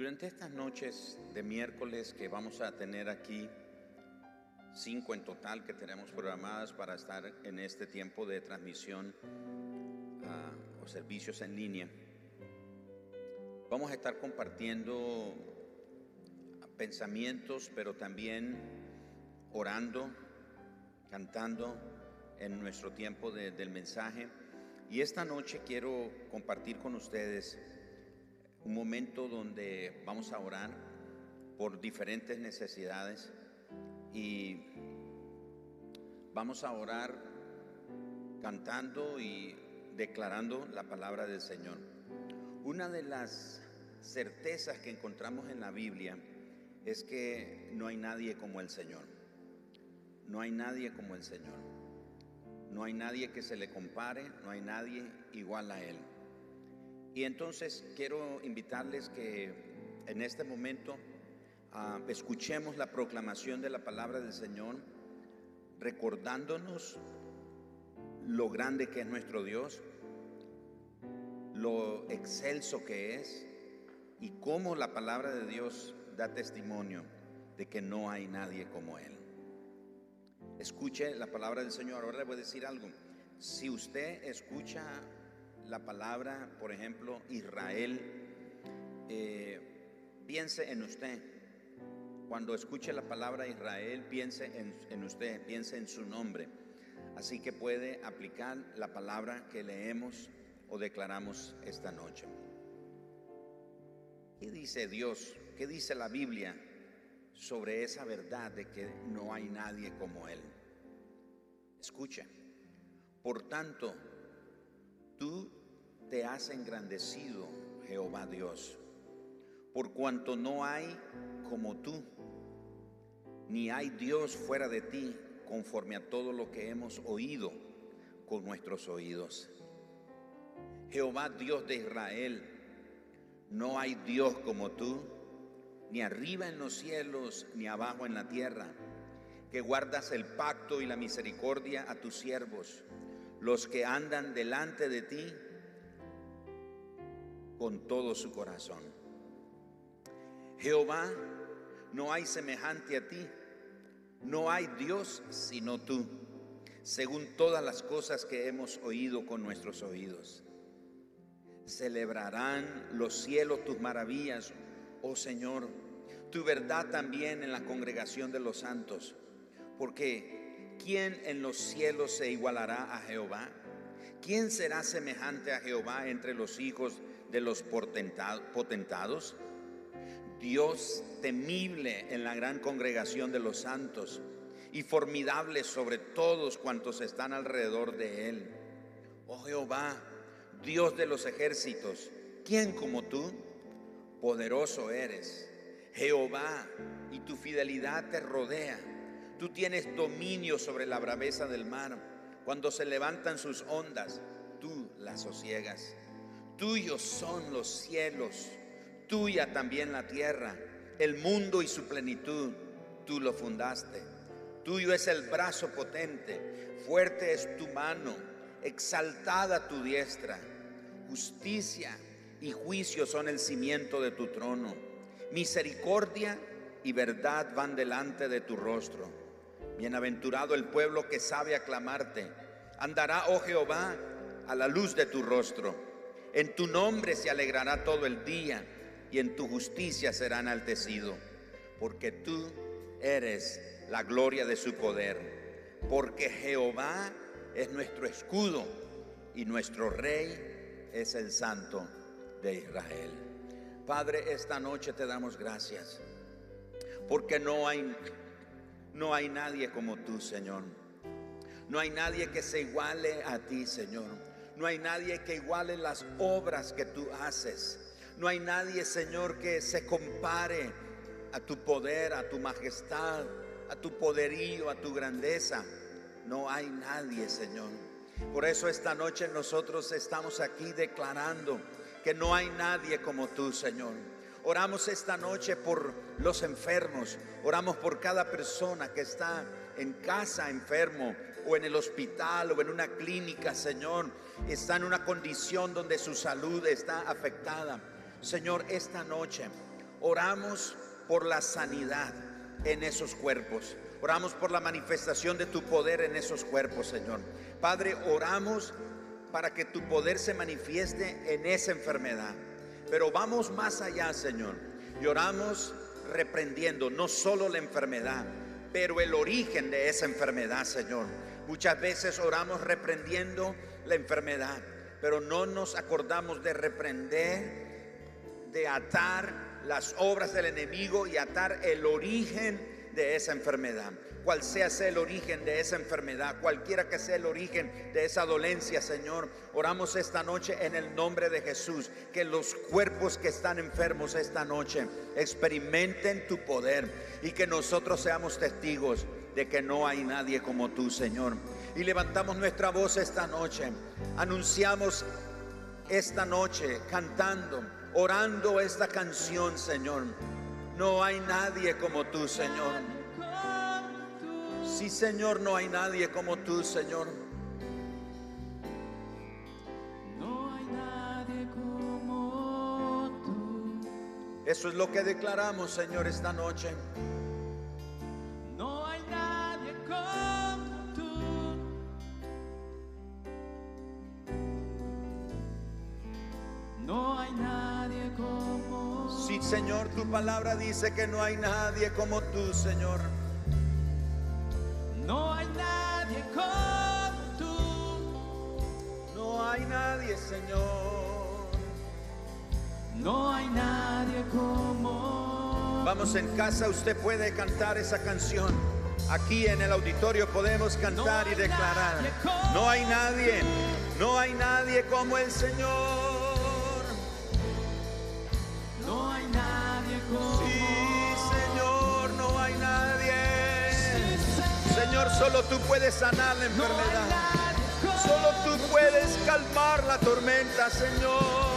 Durante estas noches de miércoles que vamos a tener aquí, cinco en total que tenemos programadas para estar en este tiempo de transmisión ah, o servicios en línea, vamos a estar compartiendo pensamientos, pero también orando, cantando en nuestro tiempo de- del mensaje. Y esta noche quiero compartir con ustedes un momento donde vamos a orar por diferentes necesidades y vamos a orar cantando y declarando la palabra del Señor. Una de las certezas que encontramos en la Biblia es que no hay nadie como el Señor. No hay nadie como el Señor. No hay nadie que se le compare, no hay nadie igual a Él. Y entonces quiero invitarles que en este momento ah, escuchemos la proclamación de la palabra del Señor, recordándonos lo grande que es nuestro Dios, lo excelso que es y cómo la palabra de Dios da testimonio de que no hay nadie como Él. Escuche la palabra del Señor. Ahora le voy a decir algo. Si usted escucha la palabra, por ejemplo, Israel, eh, piense en usted. Cuando escuche la palabra Israel, piense en, en usted, piense en su nombre. Así que puede aplicar la palabra que leemos o declaramos esta noche. ¿Qué dice Dios? ¿Qué dice la Biblia sobre esa verdad de que no hay nadie como Él? Escucha. Por tanto, tú te has engrandecido, Jehová Dios, por cuanto no hay como tú, ni hay Dios fuera de ti, conforme a todo lo que hemos oído con nuestros oídos. Jehová Dios de Israel, no hay Dios como tú, ni arriba en los cielos, ni abajo en la tierra, que guardas el pacto y la misericordia a tus siervos, los que andan delante de ti con todo su corazón. Jehová, no hay semejante a ti, no hay Dios sino tú, según todas las cosas que hemos oído con nuestros oídos. Celebrarán los cielos tus maravillas, oh Señor, tu verdad también en la congregación de los santos, porque ¿quién en los cielos se igualará a Jehová? ¿Quién será semejante a Jehová entre los hijos de los potentados? Dios temible en la gran congregación de los santos y formidable sobre todos cuantos están alrededor de él. Oh Jehová, Dios de los ejércitos, ¿quién como tú? Poderoso eres. Jehová, y tu fidelidad te rodea. Tú tienes dominio sobre la braveza del mar. Cuando se levantan sus ondas, tú las sosiegas. Tuyos son los cielos, tuya también la tierra, el mundo y su plenitud, tú lo fundaste. Tuyo es el brazo potente, fuerte es tu mano, exaltada tu diestra. Justicia y juicio son el cimiento de tu trono. Misericordia y verdad van delante de tu rostro. Bienaventurado el pueblo que sabe aclamarte. Andará, oh Jehová, a la luz de tu rostro. En tu nombre se alegrará todo el día y en tu justicia será enaltecido. Porque tú eres la gloria de su poder. Porque Jehová es nuestro escudo y nuestro rey es el santo de Israel. Padre, esta noche te damos gracias. Porque no hay no hay nadie como tú, Señor. No hay nadie que se iguale a ti, Señor. No hay nadie que iguale las obras que tú haces. No hay nadie, Señor, que se compare a tu poder, a tu majestad, a tu poderío, a tu grandeza. No hay nadie, Señor. Por eso esta noche nosotros estamos aquí declarando que no hay nadie como tú, Señor. Oramos esta noche por los enfermos. Oramos por cada persona que está en casa enfermo o en el hospital o en una clínica, Señor. Está en una condición donde su salud está afectada. Señor, esta noche oramos por la sanidad en esos cuerpos. Oramos por la manifestación de tu poder en esos cuerpos, Señor. Padre, oramos para que tu poder se manifieste en esa enfermedad. Pero vamos más allá, Señor. Y oramos reprendiendo no solo la enfermedad, pero el origen de esa enfermedad, Señor. Muchas veces oramos reprendiendo la enfermedad, pero no nos acordamos de reprender, de atar las obras del enemigo y atar el origen de esa enfermedad. Cual sea, el origen de esa enfermedad, cualquiera que sea el origen de esa dolencia, Señor, oramos esta noche en el nombre de Jesús, que los cuerpos que están enfermos esta noche experimenten tu poder y que nosotros seamos testigos de que no hay nadie como tú, Señor. Y levantamos nuestra voz esta noche, anunciamos esta noche cantando, orando esta canción, Señor. No hay nadie como tú, Señor. Sí, Señor, no hay nadie como tú, Señor. No hay nadie como tú. Eso es lo que declaramos, Señor, esta noche. No hay nadie como Sí, Señor, tu palabra dice que no hay nadie como tú, Señor. No hay nadie como tú. No hay nadie, Señor. No hay nadie como Vamos en casa, usted puede cantar esa canción. Aquí en el auditorio podemos cantar y declarar. No hay nadie, no hay nadie como el Señor. Solo tú puedes sanar la enfermedad. Solo tú puedes calmar la tormenta, Señor.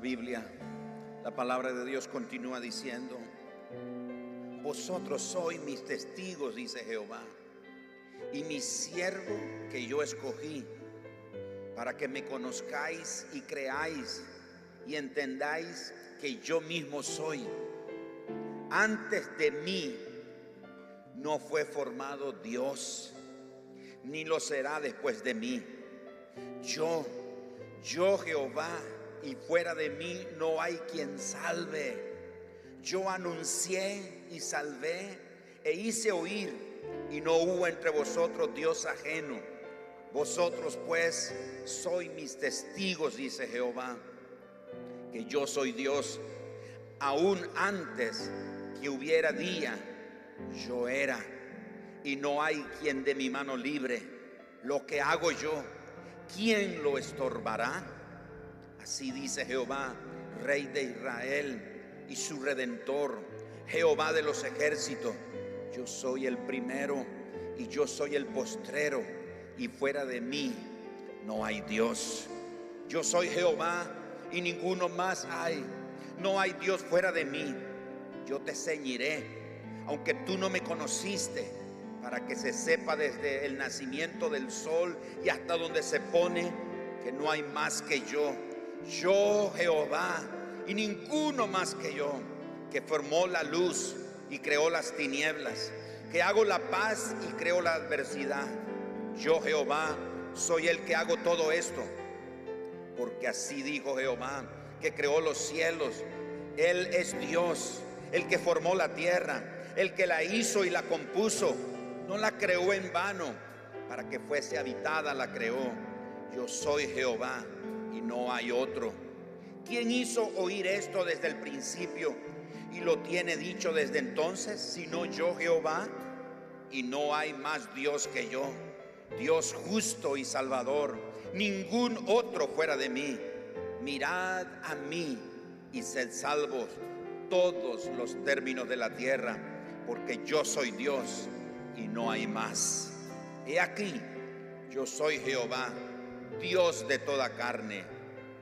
Biblia, la palabra de Dios continúa diciendo, vosotros sois mis testigos, dice Jehová, y mi siervo que yo escogí, para que me conozcáis y creáis y entendáis que yo mismo soy. Antes de mí no fue formado Dios ni lo será después de mí. Yo, yo Jehová, y fuera de mí no hay quien salve. Yo anuncié y salvé e hice oír, y no hubo entre vosotros Dios ajeno. Vosotros pues sois mis testigos, dice Jehová, que yo soy Dios. Aún antes que hubiera día, yo era y no hay quien de mi mano libre. Lo que hago yo, ¿quién lo estorbará? Así dice Jehová, Rey de Israel y su Redentor, Jehová de los ejércitos. Yo soy el primero y yo soy el postrero y fuera de mí no hay Dios. Yo soy Jehová y ninguno más hay. No hay Dios fuera de mí. Yo te ceñiré, aunque tú no me conociste, para que se sepa desde el nacimiento del sol y hasta donde se pone que no hay más que yo. Yo Jehová y ninguno más que yo, que formó la luz y creó las tinieblas, que hago la paz y creo la adversidad. Yo Jehová soy el que hago todo esto, porque así dijo Jehová, que creó los cielos. Él es Dios, el que formó la tierra, el que la hizo y la compuso. No la creó en vano, para que fuese habitada la creó. Yo soy Jehová y no hay otro. ¿Quién hizo oír esto desde el principio y lo tiene dicho desde entonces, sino yo Jehová? Y no hay más Dios que yo, Dios justo y salvador, ningún otro fuera de mí. Mirad a mí y sed salvos todos los términos de la tierra, porque yo soy Dios y no hay más. He aquí, yo soy Jehová, Dios de toda carne.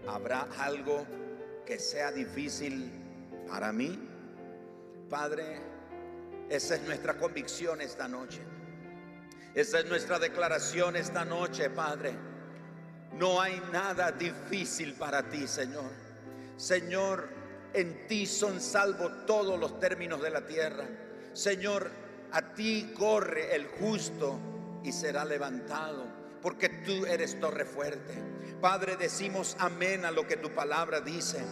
¿Habrá algo que sea difícil para mí? Padre, esa es nuestra convicción esta noche. Esa es nuestra declaración esta noche, Padre. No hay nada difícil para ti, Señor. Señor, en ti son salvos todos los términos de la tierra. Señor, a ti corre el justo y será levantado, porque tú eres torre fuerte. Padre, decimos amén a lo que tu palabra dice,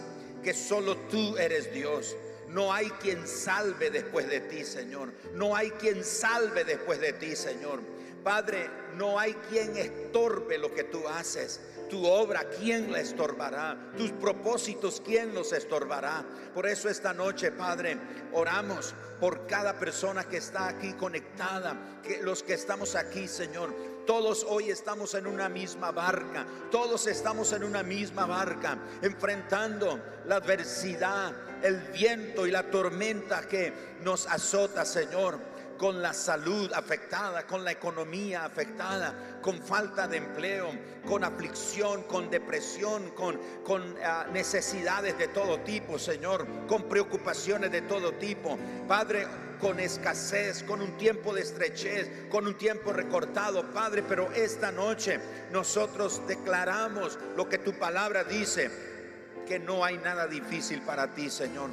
que solo tú eres Dios. No hay quien salve después de ti, Señor. No hay quien salve después de ti, Señor. Padre, no hay quien estorbe lo que tú haces. Tu obra, ¿quién la estorbará? Tus propósitos, ¿quién los estorbará? Por eso esta noche, Padre, oramos por cada persona que está aquí conectada, que los que estamos aquí, Señor. Todos hoy estamos en una misma barca, todos estamos en una misma barca, enfrentando la adversidad, el viento y la tormenta que nos azota, Señor con la salud afectada, con la economía afectada, con falta de empleo, con aflicción, con depresión, con, ah, necesidades de todo tipo, Señor, con preocupaciones de todo tipo. Padre, con escasez, con un tiempo de estrechez, con un tiempo recortado, Padre, pero esta noche nosotros declaramos lo que tu palabra dice, que no hay nada difícil para ti, Señor.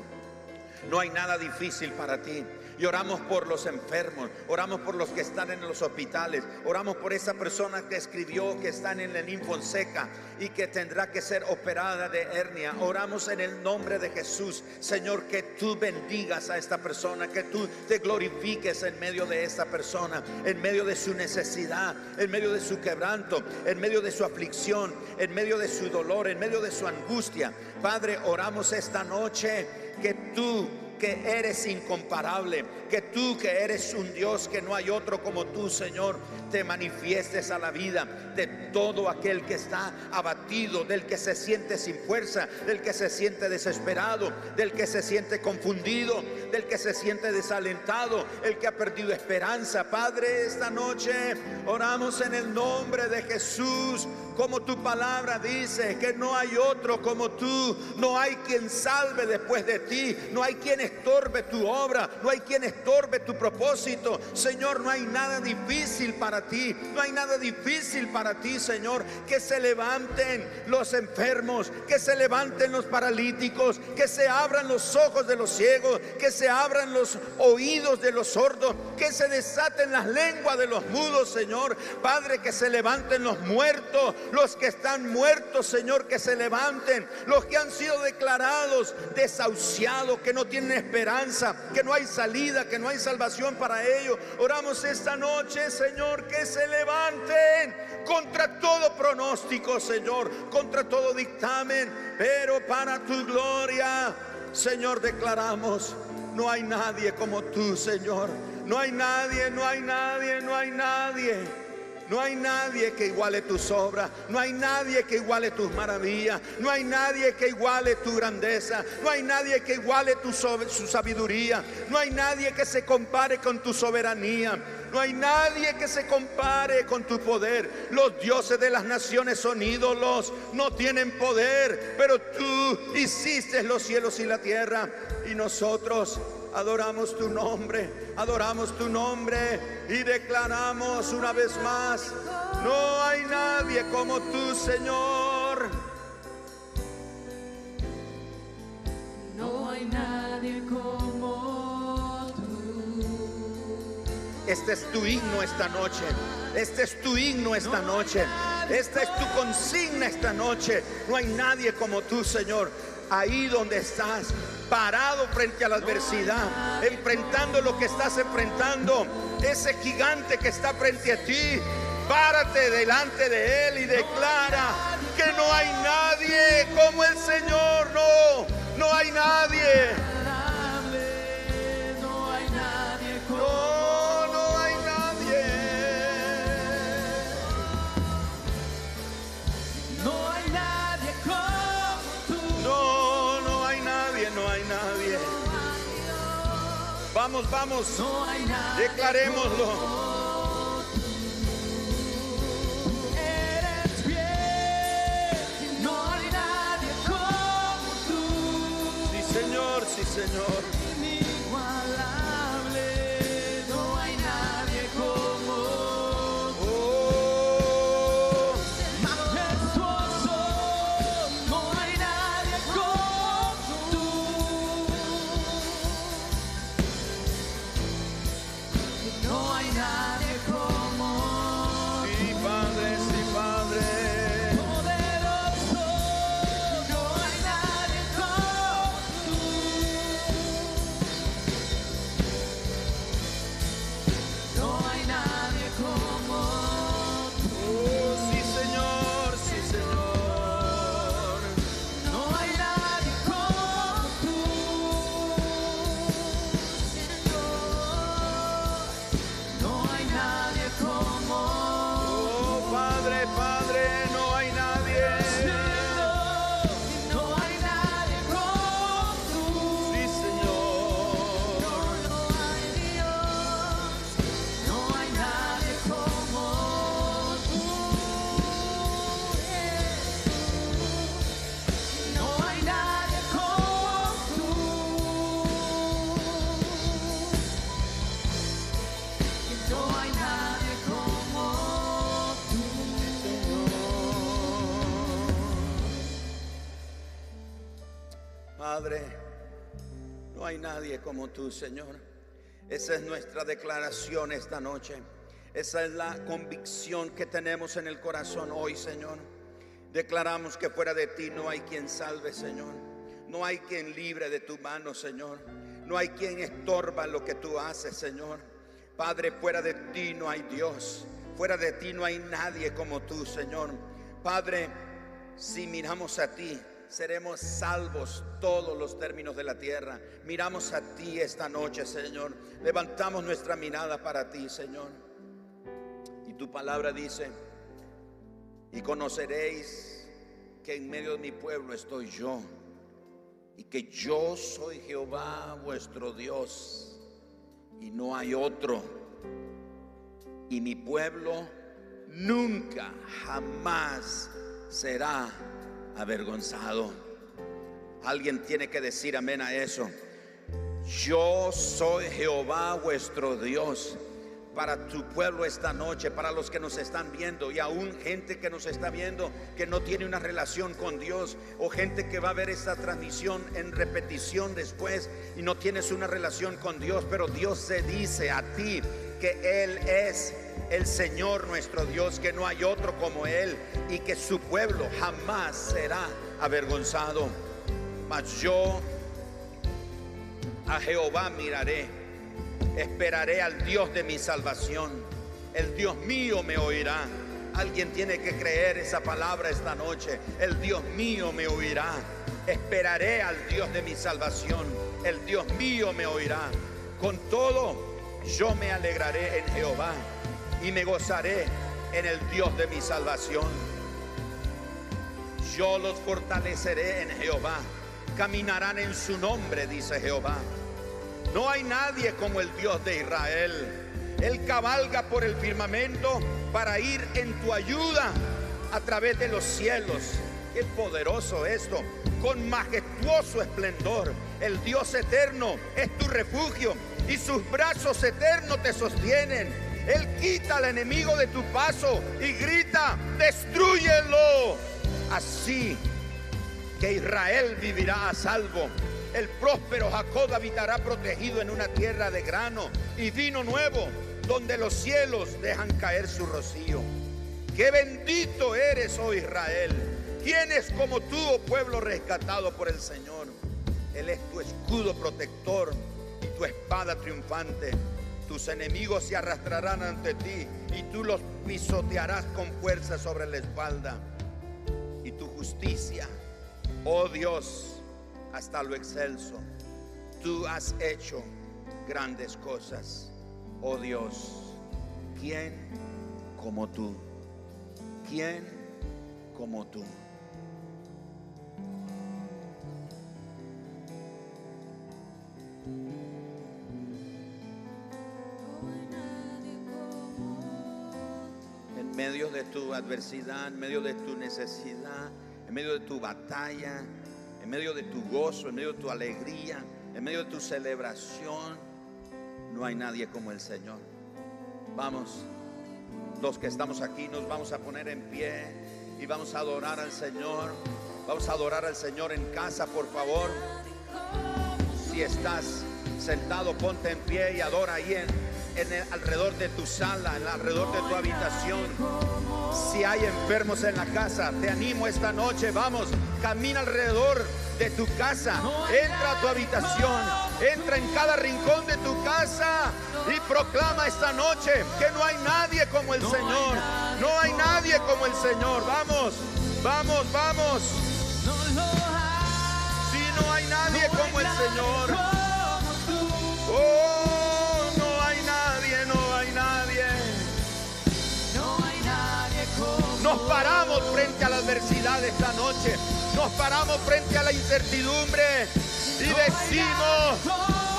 No hay nada difícil para ti. Y oramos por los enfermos, oramos por los que están en los hospitales, oramos por esa persona que escribió que está en el Infonseca y que tendrá que ser operada de hernia. Oramos en el nombre de Jesús, Señor, que tú bendigas a esta persona, que tú te glorifiques en medio de esta persona, en medio de su necesidad, en medio de su quebranto, en medio de su aflicción, en medio de su dolor, en medio de su angustia. Padre, oramos esta noche que tú que eres incomparable, que tú que eres un Dios que no hay otro como tú, Señor, te manifiestes a la vida de todo aquel que está abatido, del que se siente sin fuerza, del que se siente desesperado, del que se siente confundido, del que se siente desalentado, el que ha perdido esperanza. Padre, esta noche oramos en el nombre de Jesús, como tu palabra dice, que no hay otro como tú, no hay quien salve después de ti, no hay quien estorbe tu obra, no hay quien estorbe tu propósito. Señor, no hay nada difícil para ti, no hay nada difícil para ti, Señor. Que se levanten los enfermos, que se levanten los paralíticos, que se abran los ojos de los ciegos, que se abran los oídos de los sordos, que se desaten las lenguas de los mudos, Señor. Padre, que se levanten los muertos, los que están muertos, Señor, que se levanten, los que han sido declarados desahuciados, que no tienen esperanza, que no hay salida, que no hay salvación para ellos. Oramos esta noche, Señor, que se levanten contra todo pronóstico, Señor, contra todo dictamen, pero para tu gloria, Señor, declaramos, no hay nadie como tú, Señor. No hay nadie, no hay nadie, no hay nadie. No hay nadie que iguale tus obras, no hay nadie que iguale tus maravillas, no hay nadie que iguale tu grandeza, no hay nadie que iguale tu su sabiduría, no hay nadie que se compare con tu soberanía. No hay nadie que se compare con tu poder. Los dioses de las naciones son ídolos, no tienen poder, pero tú hiciste los cielos y la tierra y nosotros adoramos tu nombre, adoramos tu nombre y declaramos una vez más, no hay nadie como tú, Señor. No hay nadie como tú. Este es tu himno esta noche. Este es tu himno esta noche. Esta es tu consigna esta noche. No hay nadie como tú, Señor. Ahí donde estás, parado frente a la adversidad, enfrentando lo que estás enfrentando, ese gigante que está frente a ti. Párate delante de él y declara que no hay Vamos, vamos, declarémoslo. Eres fiel. No hay nadie como tú. Sí, Señor, sí, Señor. Tú, Señor. Esa es nuestra declaración esta noche. Esa es la convicción que tenemos en el corazón hoy, Señor. Declaramos que fuera de ti no hay quien salve, Señor. No hay quien libre de tu mano, Señor. No hay quien estorba lo que tú haces, Señor. Padre, fuera de ti no hay Dios. Fuera de ti no hay nadie como tú, Señor. Padre, si miramos a ti, seremos salvos todos los términos de la tierra. Miramos a ti esta noche, Señor. Levantamos nuestra mirada para ti, Señor. Y tu palabra dice, y conoceréis que en medio de mi pueblo estoy yo, y que yo soy Jehová vuestro Dios, y no hay otro. Y mi pueblo nunca, jamás será avergonzado. Alguien tiene que decir amén a eso. Yo soy Jehová vuestro Dios. Para tu pueblo esta noche, para los que nos están viendo y aún gente que nos está viendo que no tiene una relación con Dios o gente que va a ver esta transmisión en repetición después y no tienes una relación con Dios, pero Dios se dice a ti que Él es el Señor nuestro Dios, que no hay otro como Él y que su pueblo jamás será avergonzado. Mas yo a Jehová miraré, esperaré al Dios de mi salvación. El Dios mío me oirá. Alguien tiene que creer esa palabra esta noche. El Dios mío me oirá. Esperaré al Dios de mi salvación. El Dios mío me oirá. Con todo, yo me alegraré en Jehová y me gozaré en el Dios de mi salvación. Yo los fortaleceré en Jehová. Caminarán en su nombre, dice Jehová. No hay nadie como el Dios de Israel. Él cabalga por el firmamento para ir en tu ayuda a través de los cielos. Qué poderoso esto. Con majestuoso esplendor. El Dios eterno es tu refugio y sus brazos eternos te sostienen. Él quita al enemigo de tu paso y grita, destruyelo. Así que Israel vivirá a salvo. El próspero Jacob habitará protegido en una tierra de grano y vino nuevo, donde los cielos dejan caer su rocío. Qué bendito eres, oh Israel. ¿Quién es como tú, oh pueblo rescatado por el Señor? Él es tu escudo protector y tu espada triunfante. Tus enemigos se arrastrarán ante ti y tú los pisotearás con fuerza sobre la espalda. Y tu justicia, oh Dios, hasta lo excelso. Tú has hecho grandes cosas, oh Dios. ¿Quién como tú? ¿Quién como tú? En medio de tu adversidad, en medio de tu necesidad, en medio de tu batalla, en medio de tu gozo, en medio de tu alegría, en medio de tu celebración, no hay nadie como el Señor. Vamos, los que estamos aquí nos vamos a poner en pie y vamos a adorar al Señor. Vamos a adorar al Señor en casa, por favor. Si estás sentado, ponte en pie y adora ahí en, en el- alrededor de tu sala, en alrededor de tu habitación. Si hay enfermos en la casa, te animo esta noche, vamos, camina alrededor de tu casa, entra a tu habitación, entra en cada rincón de tu casa y proclama esta noche que no hay nadie como el Señor, no hay nadie como el Señor, vamos, vamos, vamos, si no hay nadie como el Señor, Nos paramos frente a la adversidad esta noche. Nos paramos frente a la incertidumbre y decimos,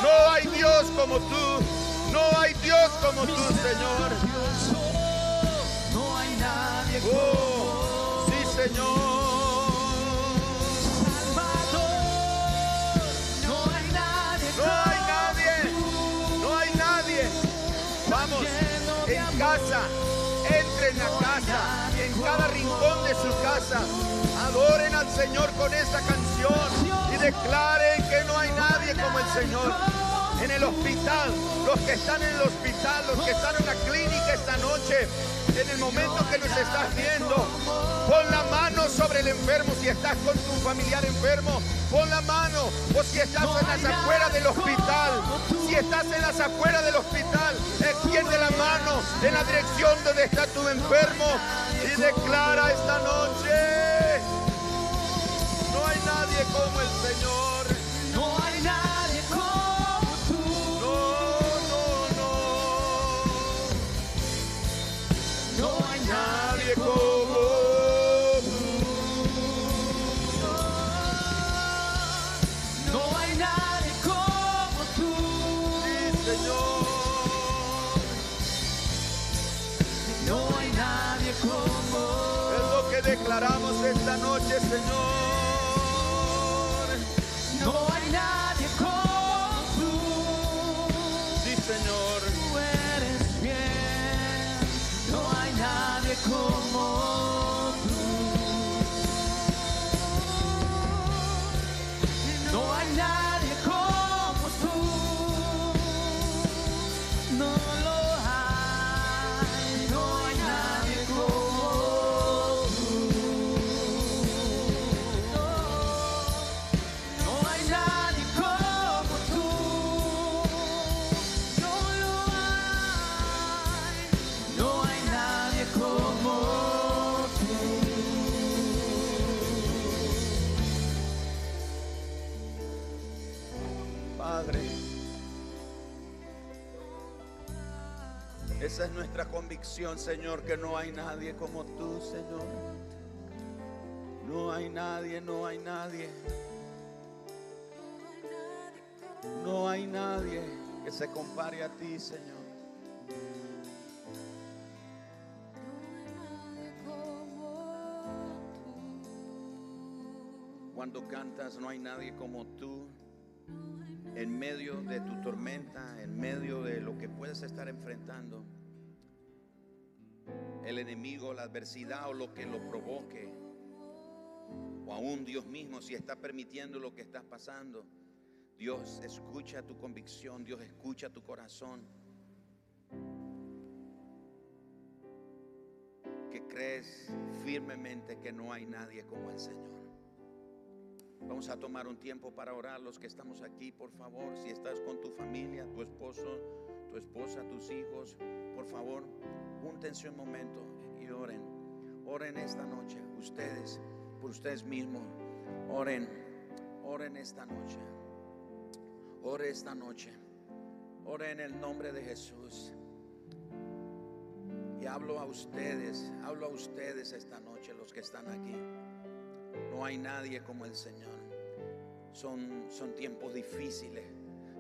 no hay Dios como tú. No hay Dios como tú, Señor. No hay nadie Oh, sí, Señor. Salvador. No hay nadie No hay nadie. No hay nadie. Vamos, en casa. Entre en la casa. Cada rincón de su casa. Adoren al Señor con esta canción. Y declaren que no hay nadie como el Señor. En el hospital, los que están en el hospital, los que están en la clínica esta noche, en el momento que nos estás viendo, pon la mano sobre el enfermo si estás con tu familiar enfermo, pon la mano, o si estás en las afueras del hospital, si estás en las afueras del hospital, extiende la mano en la dirección donde está tu enfermo y declara esta noche, no hay nadie como el Señor. Declaramos esta noche, Señor. Señor, que no hay nadie como tú, Señor. No hay nadie, no hay nadie. No hay nadie que se compare a ti, Señor. Cuando cantas, no hay nadie como tú. En medio de tu tormenta, en medio de lo que puedes estar enfrentando, el enemigo, la adversidad o lo que lo provoque, o aún Dios mismo, si está permitiendo lo que estás pasando, Dios escucha tu convicción, Dios escucha tu corazón. Que crees firmemente que no hay nadie como el Señor. Vamos a tomar un tiempo para orar los que estamos aquí, por favor. Si estás con tu familia, tu esposo, tu esposa, tus hijos, por favor, júntense un momento y oren. Oren esta noche, ustedes, por ustedes mismos. Oren, oren esta noche. Ore esta noche. Ore en el nombre de Jesús. Y hablo a ustedes, hablo a ustedes esta noche, los que están aquí. No hay nadie como el Señor. Son, son tiempos difíciles.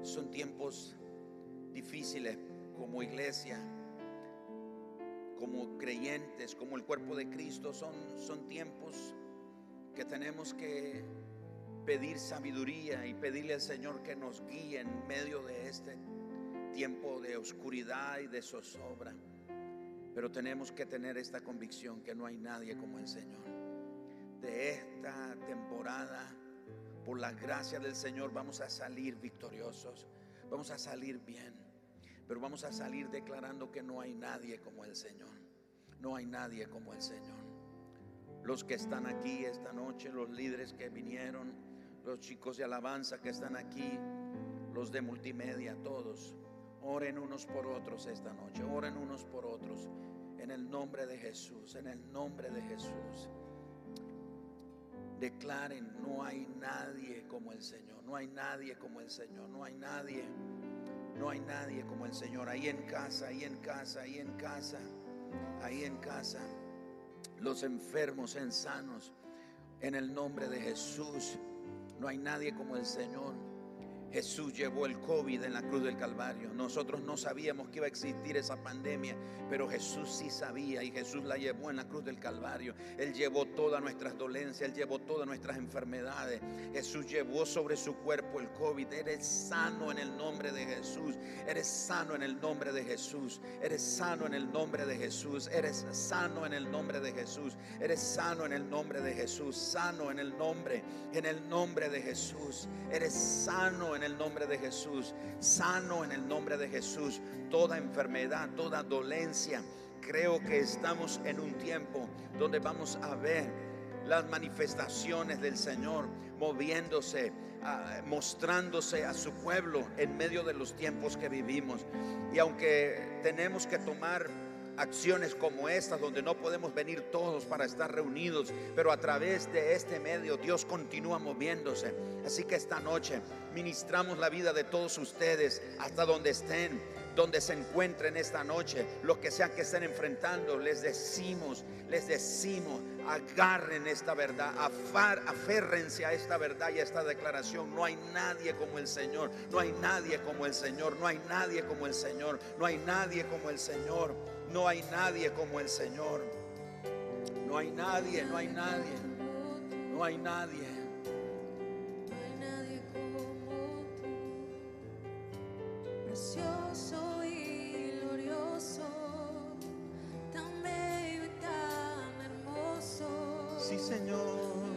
Son tiempos difíciles como iglesia, como creyentes, como el cuerpo de Cristo. Son, son tiempos que tenemos que pedir sabiduría y pedirle al Señor que nos guíe en medio de este tiempo de oscuridad y de zozobra. Pero tenemos que tener esta convicción que no hay nadie como el Señor. De esta temporada, por la gracia del Señor, vamos a salir victoriosos. Vamos a salir bien. Pero vamos a salir declarando que no hay nadie como el Señor. No hay nadie como el Señor. Los que están aquí esta noche, los líderes que vinieron, los chicos de alabanza que están aquí, los de multimedia, todos. Oren unos por otros esta noche, oren unos por otros. En el nombre de Jesús, en el nombre de Jesús. Declaren, no hay nadie como el Señor, no hay nadie como el Señor, no hay nadie, no hay nadie como el Señor. Ahí en casa, ahí en casa, ahí en casa, ahí en casa. Los enfermos sean sanos en el nombre de Jesús. No hay nadie como el Señor. Jesús llevó el COVID en la cruz del Calvario. Nosotros no sabíamos que iba a existir esa pandemia, pero Jesús sí sabía y Jesús la llevó en la cruz del Calvario. Él llevó todas nuestras dolencias, Él llevó todas nuestras enfermedades. Jesús llevó sobre su cuerpo el COVID. Eres sano en el nombre de Jesús. Eres sano en el nombre de Jesús. Eres sano en el nombre de Jesús. Eres sano en el nombre de Jesús. Eres sano en el nombre de Jesús. Sano en el nombre, en el nombre de Jesús. Eres sano en nombre de Jesús. Sano en el nombre de Jesús. Toda enfermedad, toda dolencia. Creo que estamos en un tiempo donde vamos a ver las manifestaciones del Señor moviéndose, ah, mostrándose a su pueblo en medio de los tiempos que vivimos. Y aunque tenemos que tomar acciones como estas donde no podemos venir todos para estar reunidos, pero a través de este medio Dios continúa moviéndose. Así que esta noche ministramos la vida de todos ustedes hasta donde estén, donde se encuentren esta noche, lo que sea que estén enfrentando, les decimos, les decimos, agarren esta verdad, afar, aférrense a esta verdad y a esta declaración. No hay nadie como el Señor, no hay nadie como el Señor, no hay nadie como el Señor, no hay nadie como el Señor, no hay nadie como el Señor. No hay nadie, no hay nadie, no hay nadie. No hay nadie como tú, precioso y glorioso, tan bello y tan hermoso. Sí, Señor.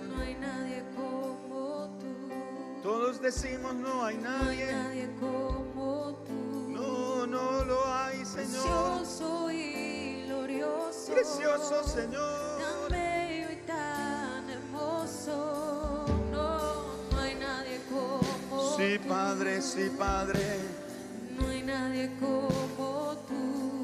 No hay nadie como tú, Todos decimos no hay no hay nadie. nadie como tú, No, no lo hay, Señor. precioso Precioso Señor. tan bello y tan hermoso. No, no hay nadie como Sí, tú. Padre, sí, Padre. No hay nadie como tú,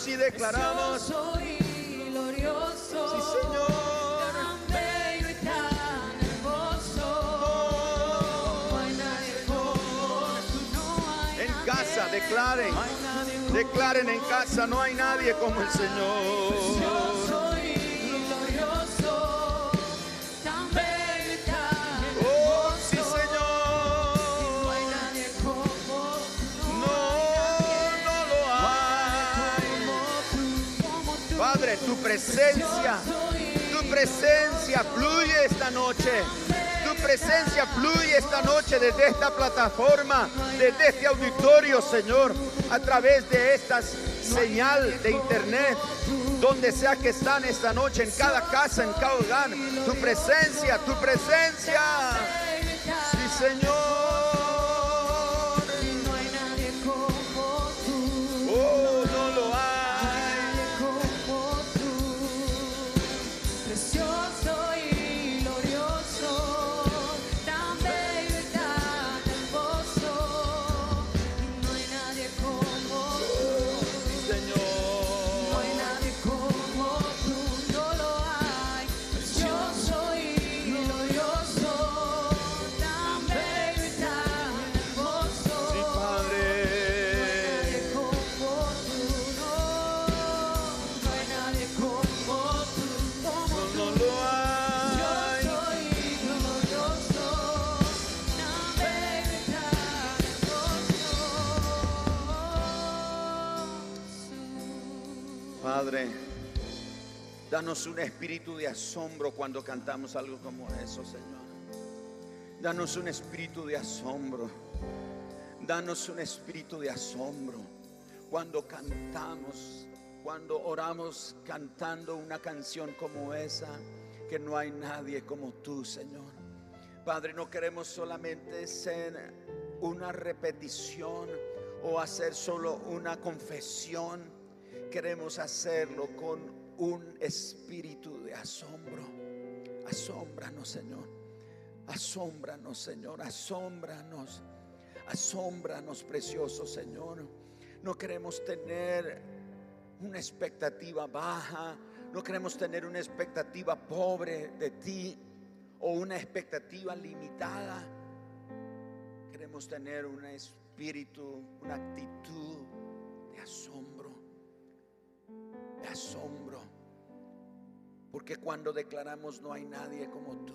cantamos y Yo declaramos, soy glorioso. sí Señor. Tan bello y nadie. casa declaren, declaren en casa, no hay nadie como el Señor. Tu presencia, tu presencia fluye esta noche. Tu presencia fluye esta noche desde esta plataforma, desde este auditorio, Señor, a través de esta señal de internet, donde sea que están esta noche, en cada casa, en cada hogar. Tu presencia, tu presencia. Sí, Señor. Padre, danos un espíritu de asombro cuando cantamos algo como eso, Señor. Danos un espíritu de asombro. Danos un espíritu de asombro cuando cantamos, cuando oramos cantando una canción como esa, que no hay nadie como tú, Señor. Padre, no queremos solamente ser una repetición o hacer solo una confesión. Queremos hacerlo con un espíritu de asombro. Asómbranos, Señor. Asómbranos, Señor. Asómbranos. Asómbranos, precioso Señor. No queremos tener una expectativa baja. No queremos tener una expectativa pobre de ti o una expectativa limitada. Queremos tener un espíritu, una actitud de asombro. De asombro. Porque cuando declaramos no hay nadie como tú.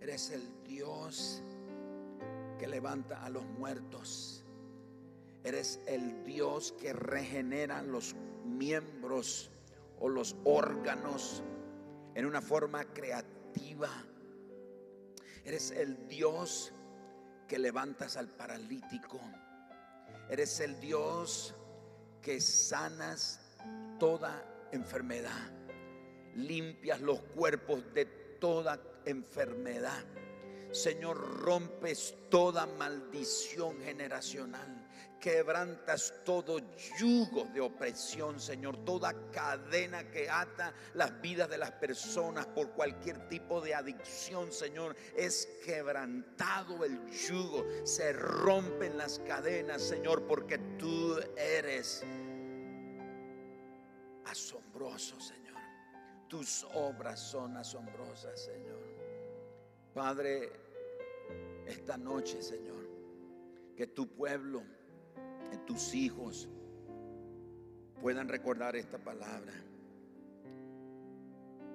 Eres el Dios que levanta a los muertos. Eres el Dios que regenera los miembros o los órganos en una forma creativa. Eres el Dios que levantas al paralítico. Eres el Dios que sanas toda enfermedad. Limpias los cuerpos de toda enfermedad. Señor, rompes toda maldición generacional. Quebrantas todo yugo de opresión, Señor. Toda cadena que ata las vidas de las personas por cualquier tipo de adicción, Señor. Es quebrantado el yugo. Se rompen las cadenas, Señor, porque tú eres asombroso, Señor. Tus obras son asombrosas, Señor. Padre, esta noche, Señor, que tu pueblo, que tus hijos puedan recordar esta palabra.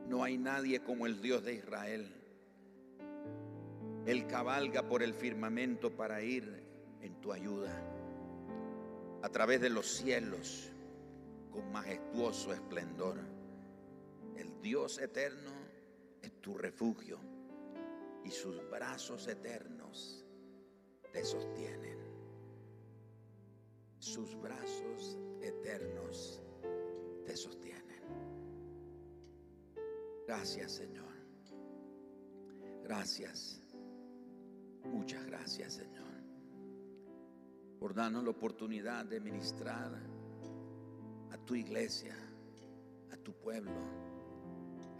No hay nadie como el Dios de Israel. Él cabalga por el firmamento para ir en tu ayuda. A través de los cielos, con majestuoso esplendor. El Dios eterno es tu refugio y sus brazos eternos te sostienen. Sus brazos eternos te sostienen. Gracias Señor. Gracias. Muchas gracias Señor. Por darnos la oportunidad de ministrar a tu iglesia, a tu pueblo.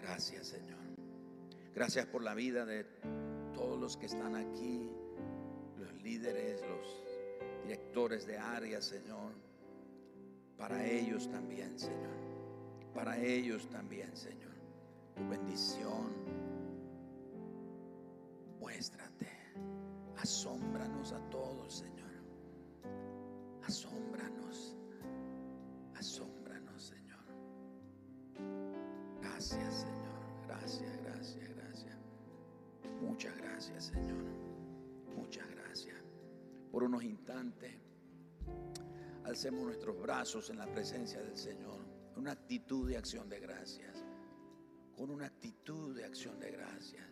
Gracias Señor. Gracias por la vida de todos los que están aquí, los líderes, los directores de área, Señor. Para ellos también, Señor. Para ellos también, Señor. Tu bendición. Muéstrate. Asómbranos a todos, Señor. Asómbranos. Asómbranos, Señor. Gracias, Señor. Gracias, gracias, gracias. Muchas gracias, Señor. Muchas gracias. Por unos instantes, alcemos nuestros brazos en la presencia del Señor. Una actitud de acción de gracias. Con una actitud de acción de gracias.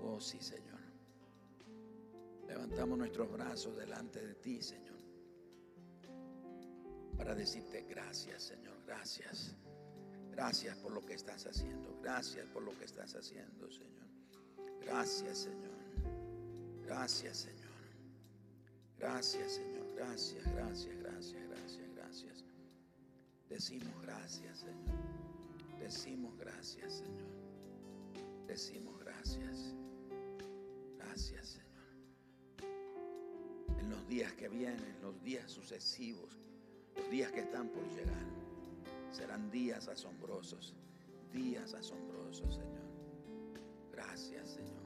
Oh, sí, Señor. Levantamos nuestros brazos delante de ti, Señor. Para decirte gracias, Señor. Gracias. Gracias por lo que estás haciendo. Gracias por lo que estás haciendo, Señor. Gracias, Señor. Gracias, Señor. Gracias, Señor. Gracias, gracias, gracias, gracias, gracias. Decimos gracias, Señor. Decimos gracias, Señor. Decimos gracias. Gracias, Señor. En los días que vienen, los días sucesivos, los días que están por llegar, serán días asombrosos. Días asombrosos, Señor. Gracias, Señor.